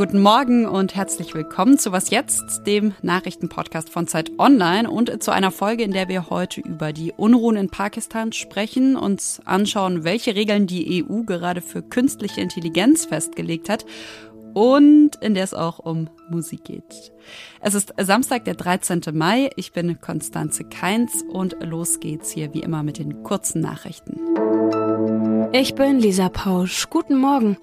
Guten Morgen und herzlich willkommen zu Was Jetzt, dem Nachrichtenpodcast von Zeit Online und zu einer Folge, in der wir heute über die Unruhen in Pakistan sprechen, uns anschauen, welche Regeln die EU gerade für künstliche Intelligenz festgelegt hat und in der es auch um Musik geht. Es ist Samstag, der 13. Mai. Ich bin Konstanze Keins und los geht's hier wie immer mit den kurzen Nachrichten. Ich bin Lisa Pausch. Guten Morgen.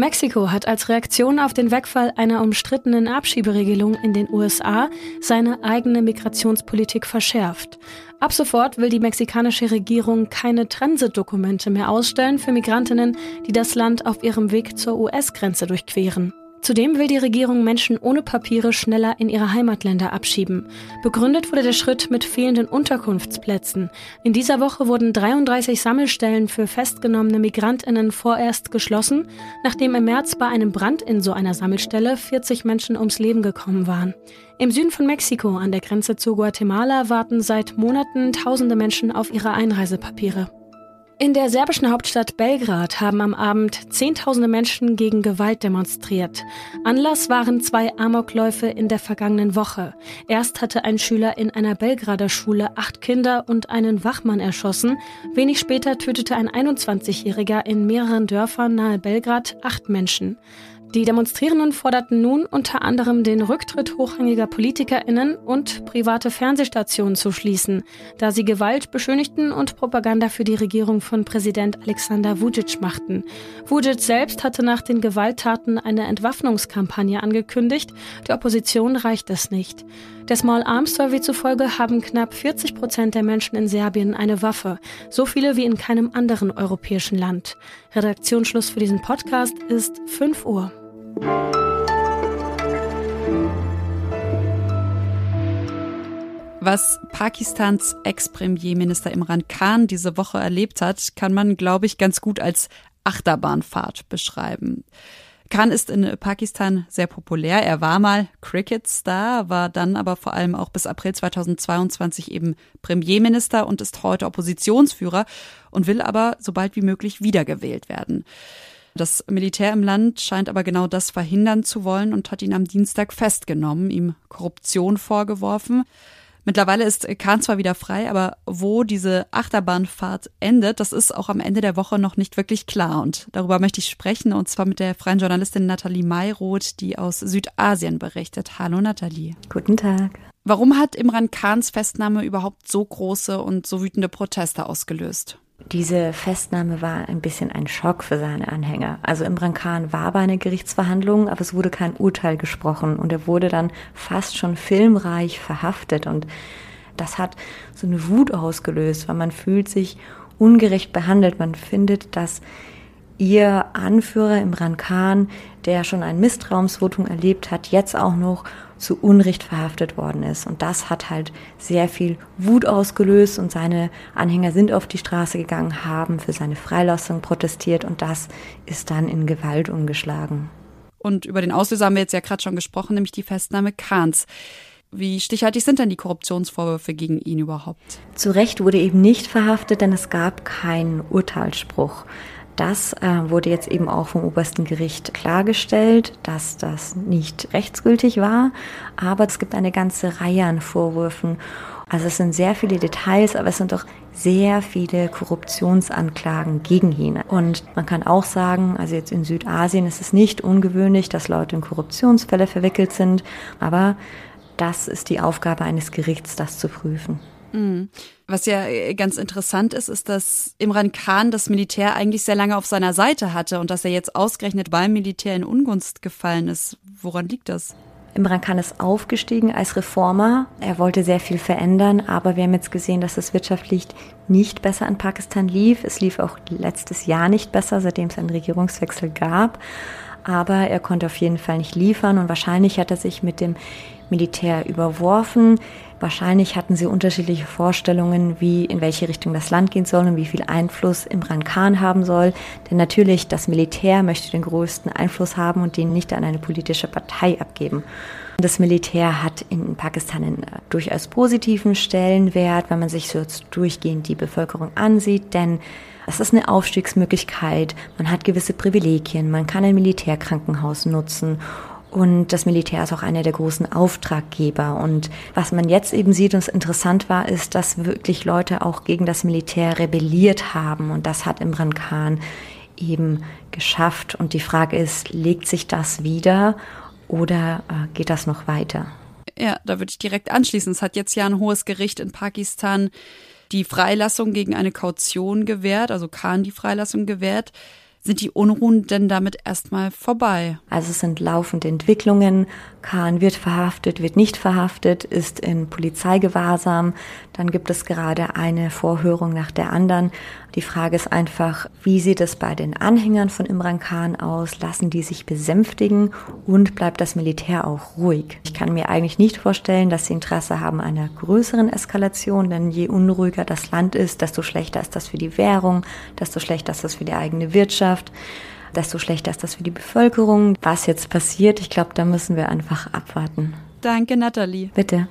Mexiko hat als Reaktion auf den Wegfall einer umstrittenen Abschieberegelung in den USA seine eigene Migrationspolitik verschärft. Ab sofort will die mexikanische Regierung keine Transitdokumente mehr ausstellen für Migrantinnen, die das Land auf ihrem Weg zur US-Grenze durchqueren. Zudem will die Regierung Menschen ohne Papiere schneller in ihre Heimatländer abschieben. Begründet wurde der Schritt mit fehlenden Unterkunftsplätzen. In dieser Woche wurden 33 Sammelstellen für festgenommene Migrantinnen vorerst geschlossen, nachdem im März bei einem Brand in so einer Sammelstelle 40 Menschen ums Leben gekommen waren. Im Süden von Mexiko an der Grenze zu Guatemala warten seit Monaten tausende Menschen auf ihre Einreisepapiere. In der serbischen Hauptstadt Belgrad haben am Abend Zehntausende Menschen gegen Gewalt demonstriert. Anlass waren zwei Amokläufe in der vergangenen Woche. Erst hatte ein Schüler in einer Belgrader Schule acht Kinder und einen Wachmann erschossen. Wenig später tötete ein 21-Jähriger in mehreren Dörfern nahe Belgrad acht Menschen. Die Demonstrierenden forderten nun unter anderem den Rücktritt hochrangiger PolitikerInnen und private Fernsehstationen zu schließen, da sie Gewalt beschönigten und Propaganda für die Regierung von Präsident Alexander Vucic machten. Vucic selbst hatte nach den Gewalttaten eine Entwaffnungskampagne angekündigt. Der Opposition reicht es nicht. Der Small Arms Survey zufolge haben knapp 40 Prozent der Menschen in Serbien eine Waffe, so viele wie in keinem anderen europäischen Land. Redaktionsschluss für diesen Podcast ist 5 Uhr. Was Pakistans Ex-Premierminister Imran Khan diese Woche erlebt hat, kann man, glaube ich, ganz gut als Achterbahnfahrt beschreiben. Khan ist in Pakistan sehr populär. Er war mal Cricket-Star, war dann aber vor allem auch bis April 2022 eben Premierminister und ist heute Oppositionsführer und will aber so bald wie möglich wiedergewählt werden. Das Militär im Land scheint aber genau das verhindern zu wollen und hat ihn am Dienstag festgenommen, ihm Korruption vorgeworfen. Mittlerweile ist Kahn zwar wieder frei, aber wo diese Achterbahnfahrt endet, das ist auch am Ende der Woche noch nicht wirklich klar. Und darüber möchte ich sprechen, und zwar mit der freien Journalistin Nathalie Mayroth, die aus Südasien berichtet. Hallo Nathalie. Guten Tag. Warum hat Imran Khans Festnahme überhaupt so große und so wütende Proteste ausgelöst? Diese Festnahme war ein bisschen ein Schock für seine Anhänger. Also Imran Khan war bei einer Gerichtsverhandlung, aber es wurde kein Urteil gesprochen und er wurde dann fast schon filmreich verhaftet und das hat so eine Wut ausgelöst, weil man fühlt sich ungerecht behandelt. Man findet, dass ihr Anführer Imran Khan, der schon ein Misstrauensvotum erlebt hat, jetzt auch noch zu Unrecht verhaftet worden ist. Und das hat halt sehr viel Wut ausgelöst und seine Anhänger sind auf die Straße gegangen, haben für seine Freilassung protestiert und das ist dann in Gewalt umgeschlagen. Und über den Auslöser haben wir jetzt ja gerade schon gesprochen, nämlich die Festnahme Kahns. Wie stichhaltig sind denn die Korruptionsvorwürfe gegen ihn überhaupt? Zu Recht wurde eben nicht verhaftet, denn es gab keinen Urteilsspruch. Das äh, wurde jetzt eben auch vom obersten Gericht klargestellt, dass das nicht rechtsgültig war. Aber es gibt eine ganze Reihe an Vorwürfen. Also es sind sehr viele Details, aber es sind doch sehr viele Korruptionsanklagen gegen ihn. Und man kann auch sagen, also jetzt in Südasien ist es nicht ungewöhnlich, dass Leute in Korruptionsfälle verwickelt sind, aber das ist die Aufgabe eines Gerichts, das zu prüfen. Mhm. Was ja äh, ganz interessant ist, ist, dass Imran Khan das Militär eigentlich sehr lange auf seiner Seite hatte und dass er jetzt ausgerechnet beim Militär in Ungunst gefallen ist. Woran liegt das? Imran Khan ist aufgestiegen als Reformer. Er wollte sehr viel verändern, aber wir haben jetzt gesehen, dass es wirtschaftlich nicht besser in Pakistan lief. Es lief auch letztes Jahr nicht besser, seitdem es einen Regierungswechsel gab. Aber er konnte auf jeden Fall nicht liefern und wahrscheinlich hat er sich mit dem Militär überworfen. Wahrscheinlich hatten sie unterschiedliche Vorstellungen, wie in welche Richtung das Land gehen soll und wie viel Einfluss Imran Khan haben soll. Denn natürlich, das Militär möchte den größten Einfluss haben und den nicht an eine politische Partei abgeben. Das Militär hat in Pakistan einen durchaus positiven Stellenwert, wenn man sich so durchgehend die Bevölkerung ansieht, denn es ist eine Aufstiegsmöglichkeit, man hat gewisse Privilegien, man kann ein Militärkrankenhaus nutzen und das Militär ist auch einer der großen Auftraggeber. Und was man jetzt eben sieht und es interessant war, ist, dass wirklich Leute auch gegen das Militär rebelliert haben. Und das hat Imran Khan eben geschafft. Und die Frage ist, legt sich das wieder oder äh, geht das noch weiter? Ja, da würde ich direkt anschließen. Es hat jetzt ja ein hohes Gericht in Pakistan die Freilassung gegen eine Kaution gewährt, also Khan die Freilassung gewährt. Sind die Unruhen denn damit erstmal vorbei? Also es sind laufende Entwicklungen. Kahn wird verhaftet, wird nicht verhaftet, ist in Polizeigewahrsam. Dann gibt es gerade eine Vorhörung nach der anderen. Die Frage ist einfach, wie sieht es bei den Anhängern von Imran Khan aus? Lassen die sich besänftigen und bleibt das Militär auch ruhig? Ich kann mir eigentlich nicht vorstellen, dass sie Interesse haben einer größeren Eskalation, denn je unruhiger das Land ist, desto schlechter ist das für die Währung, desto schlechter ist das für die eigene Wirtschaft desto schlechter ist das für die Bevölkerung. Was jetzt passiert, ich glaube, da müssen wir einfach abwarten. Danke, Nathalie. Bitte.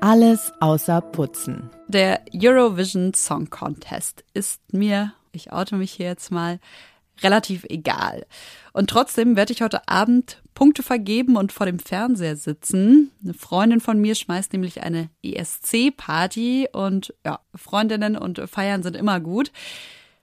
Alles außer Putzen. Der Eurovision Song Contest ist mir, ich oute mich hier jetzt mal, relativ egal. Und trotzdem werde ich heute Abend Punkte vergeben und vor dem Fernseher sitzen. Eine Freundin von mir schmeißt nämlich eine ESC-Party und ja, Freundinnen und Feiern sind immer gut.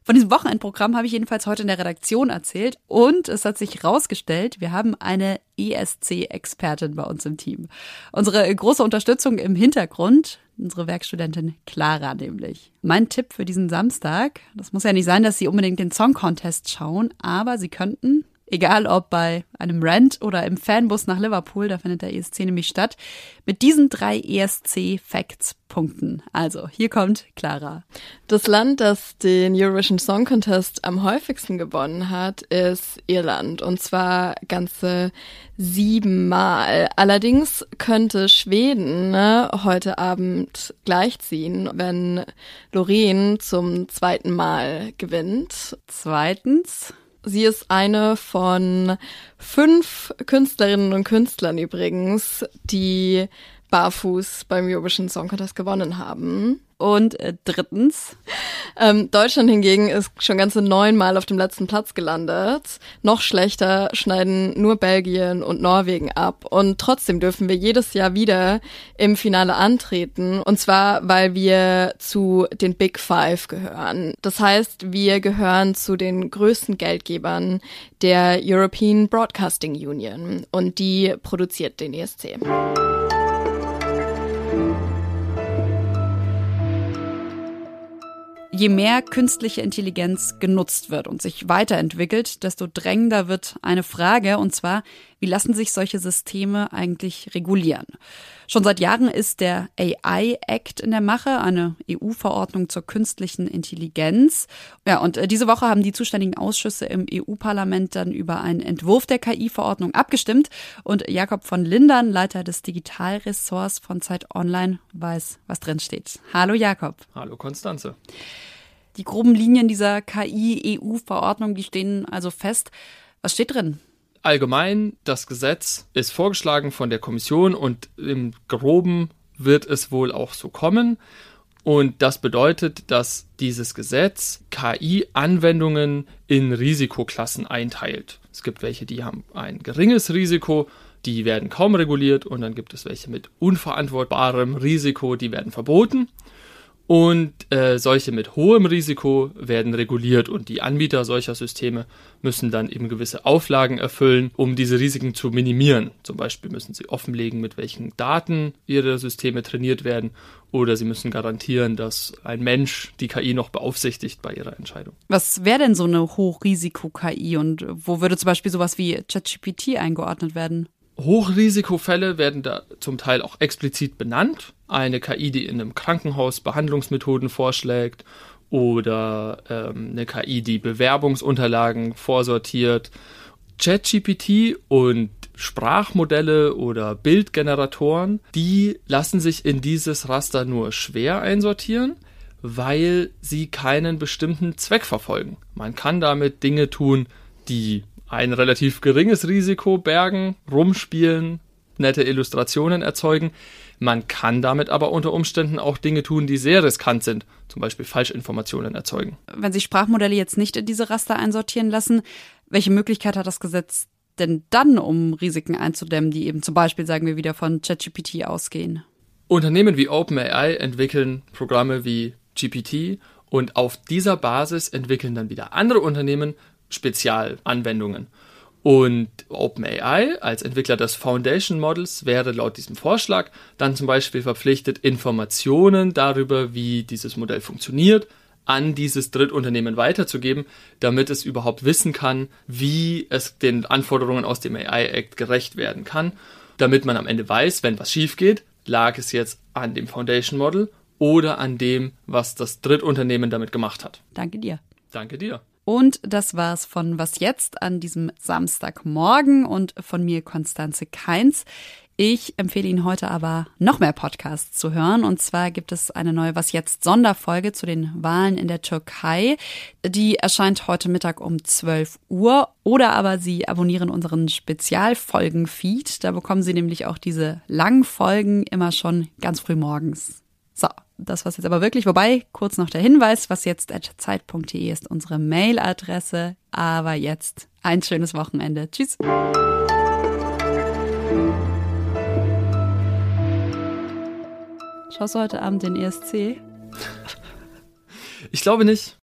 Von diesem Wochenendprogramm habe ich jedenfalls heute in der Redaktion erzählt und es hat sich herausgestellt, wir haben eine ESC-Expertin bei uns im Team. Unsere große Unterstützung im Hintergrund, unsere Werkstudentin Clara nämlich. Mein Tipp für diesen Samstag, das muss ja nicht sein, dass Sie unbedingt den Song Contest schauen, aber Sie könnten Egal ob bei einem Rent oder im Fanbus nach Liverpool, da findet der ESC nämlich statt, mit diesen drei ESC-Facts punkten. Also, hier kommt Clara. Das Land, das den Eurovision Song Contest am häufigsten gewonnen hat, ist Irland. Und zwar ganze siebenmal. Allerdings könnte Schweden ne, heute Abend gleichziehen, wenn Loreen zum zweiten Mal gewinnt. Zweitens. Sie ist eine von fünf Künstlerinnen und Künstlern übrigens, die barfuß beim Eurovision Song Contest gewonnen haben. Und äh, drittens. Ähm, Deutschland hingegen ist schon ganze neunmal auf dem letzten Platz gelandet. Noch schlechter schneiden nur Belgien und Norwegen ab. Und trotzdem dürfen wir jedes Jahr wieder im Finale antreten. Und zwar, weil wir zu den Big Five gehören. Das heißt, wir gehören zu den größten Geldgebern der European Broadcasting Union. Und die produziert den ESC. Je mehr künstliche Intelligenz genutzt wird und sich weiterentwickelt, desto drängender wird eine Frage, und zwar, wie lassen sich solche Systeme eigentlich regulieren? Schon seit Jahren ist der AI Act in der Mache, eine EU-Verordnung zur künstlichen Intelligenz. Ja, und äh, diese Woche haben die zuständigen Ausschüsse im EU-Parlament dann über einen Entwurf der KI-Verordnung abgestimmt. Und Jakob von Lindern, Leiter des Digitalressorts von Zeit Online, weiß, was drin steht. Hallo Jakob. Hallo Konstanze. Die groben Linien dieser KI-EU-Verordnung, die stehen also fest. Was steht drin? Allgemein, das Gesetz ist vorgeschlagen von der Kommission und im groben wird es wohl auch so kommen. Und das bedeutet, dass dieses Gesetz KI-Anwendungen in Risikoklassen einteilt. Es gibt welche, die haben ein geringes Risiko, die werden kaum reguliert und dann gibt es welche mit unverantwortbarem Risiko, die werden verboten. Und äh, solche mit hohem Risiko werden reguliert und die Anbieter solcher Systeme müssen dann eben gewisse Auflagen erfüllen, um diese Risiken zu minimieren. Zum Beispiel müssen sie offenlegen, mit welchen Daten ihre Systeme trainiert werden oder sie müssen garantieren, dass ein Mensch die KI noch beaufsichtigt bei ihrer Entscheidung. Was wäre denn so eine Hochrisiko-KI und wo würde zum Beispiel sowas wie ChatGPT eingeordnet werden? Hochrisikofälle werden da zum Teil auch explizit benannt. Eine KI, die in einem Krankenhaus Behandlungsmethoden vorschlägt oder ähm, eine KI, die Bewerbungsunterlagen vorsortiert. ChatGPT und Sprachmodelle oder Bildgeneratoren, die lassen sich in dieses Raster nur schwer einsortieren, weil sie keinen bestimmten Zweck verfolgen. Man kann damit Dinge tun, die ein relativ geringes Risiko bergen, rumspielen, nette Illustrationen erzeugen. Man kann damit aber unter Umständen auch Dinge tun, die sehr riskant sind, zum Beispiel Falschinformationen erzeugen. Wenn sich Sprachmodelle jetzt nicht in diese Raster einsortieren lassen, welche Möglichkeit hat das Gesetz denn dann, um Risiken einzudämmen, die eben zum Beispiel, sagen wir wieder, von ChatGPT ausgehen? Unternehmen wie OpenAI entwickeln Programme wie GPT und auf dieser Basis entwickeln dann wieder andere Unternehmen Spezialanwendungen. Und OpenAI als Entwickler des Foundation Models wäre laut diesem Vorschlag dann zum Beispiel verpflichtet, Informationen darüber, wie dieses Modell funktioniert, an dieses Drittunternehmen weiterzugeben, damit es überhaupt wissen kann, wie es den Anforderungen aus dem AI Act gerecht werden kann, damit man am Ende weiß, wenn was schief geht, lag es jetzt an dem Foundation Model oder an dem, was das Drittunternehmen damit gemacht hat. Danke dir. Danke dir. Und das war's von Was jetzt an diesem Samstagmorgen und von mir Konstanze Keins. Ich empfehle Ihnen heute aber noch mehr Podcasts zu hören. Und zwar gibt es eine neue Was jetzt Sonderfolge zu den Wahlen in der Türkei. Die erscheint heute Mittag um 12 Uhr. Oder aber Sie abonnieren unseren Spezialfolgen-Feed. Da bekommen Sie nämlich auch diese langen Folgen immer schon ganz früh morgens. So, das war's jetzt aber wirklich. Wobei, kurz noch der Hinweis, was jetzt at zeit.de ist unsere Mailadresse. Aber jetzt ein schönes Wochenende. Tschüss. Schaust du heute Abend den ESC? Ich glaube nicht.